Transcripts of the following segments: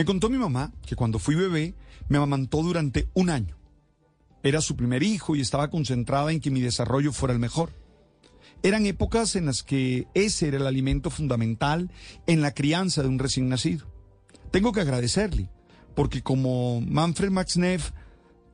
Me contó mi mamá que cuando fui bebé me amamantó durante un año. Era su primer hijo y estaba concentrada en que mi desarrollo fuera el mejor. Eran épocas en las que ese era el alimento fundamental en la crianza de un recién nacido. Tengo que agradecerle, porque como Manfred Max Neff,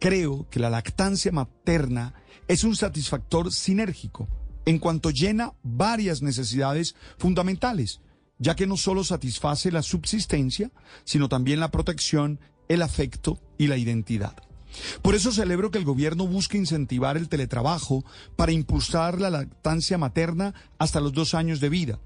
creo que la lactancia materna es un satisfactor sinérgico en cuanto llena varias necesidades fundamentales, ya que no solo satisface la subsistencia, sino también la protección, el afecto y la identidad. Por eso celebro que el gobierno busque incentivar el teletrabajo para impulsar la lactancia materna hasta los dos años de vida,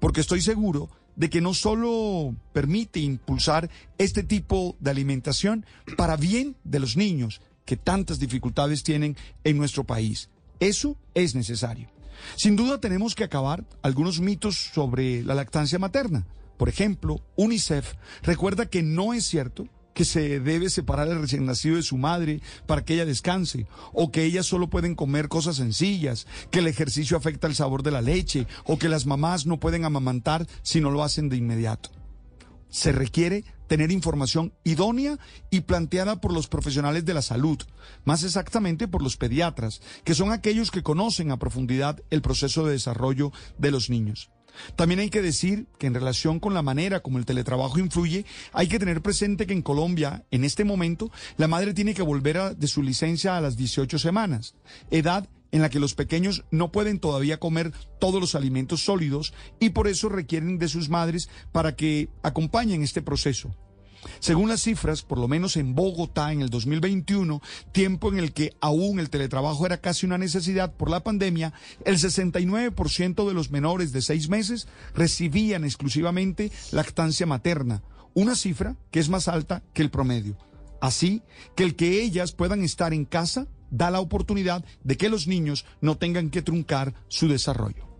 porque estoy seguro de que no solo permite impulsar este tipo de alimentación para bien de los niños que tantas dificultades tienen en nuestro país. Eso es necesario. Sin duda tenemos que acabar algunos mitos sobre la lactancia materna. Por ejemplo, UNICEF recuerda que no es cierto que se debe separar el recién nacido de su madre para que ella descanse, o que ellas solo pueden comer cosas sencillas, que el ejercicio afecta el sabor de la leche, o que las mamás no pueden amamantar si no lo hacen de inmediato. Se requiere tener información idónea y planteada por los profesionales de la salud, más exactamente por los pediatras, que son aquellos que conocen a profundidad el proceso de desarrollo de los niños. También hay que decir que en relación con la manera como el teletrabajo influye, hay que tener presente que en Colombia, en este momento, la madre tiene que volver de su licencia a las 18 semanas, edad en la que los pequeños no pueden todavía comer todos los alimentos sólidos y por eso requieren de sus madres para que acompañen este proceso. Según las cifras, por lo menos en Bogotá en el 2021, tiempo en el que aún el teletrabajo era casi una necesidad por la pandemia, el 69% de los menores de seis meses recibían exclusivamente lactancia materna, una cifra que es más alta que el promedio. Así que el que ellas puedan estar en casa da la oportunidad de que los niños no tengan que truncar su desarrollo.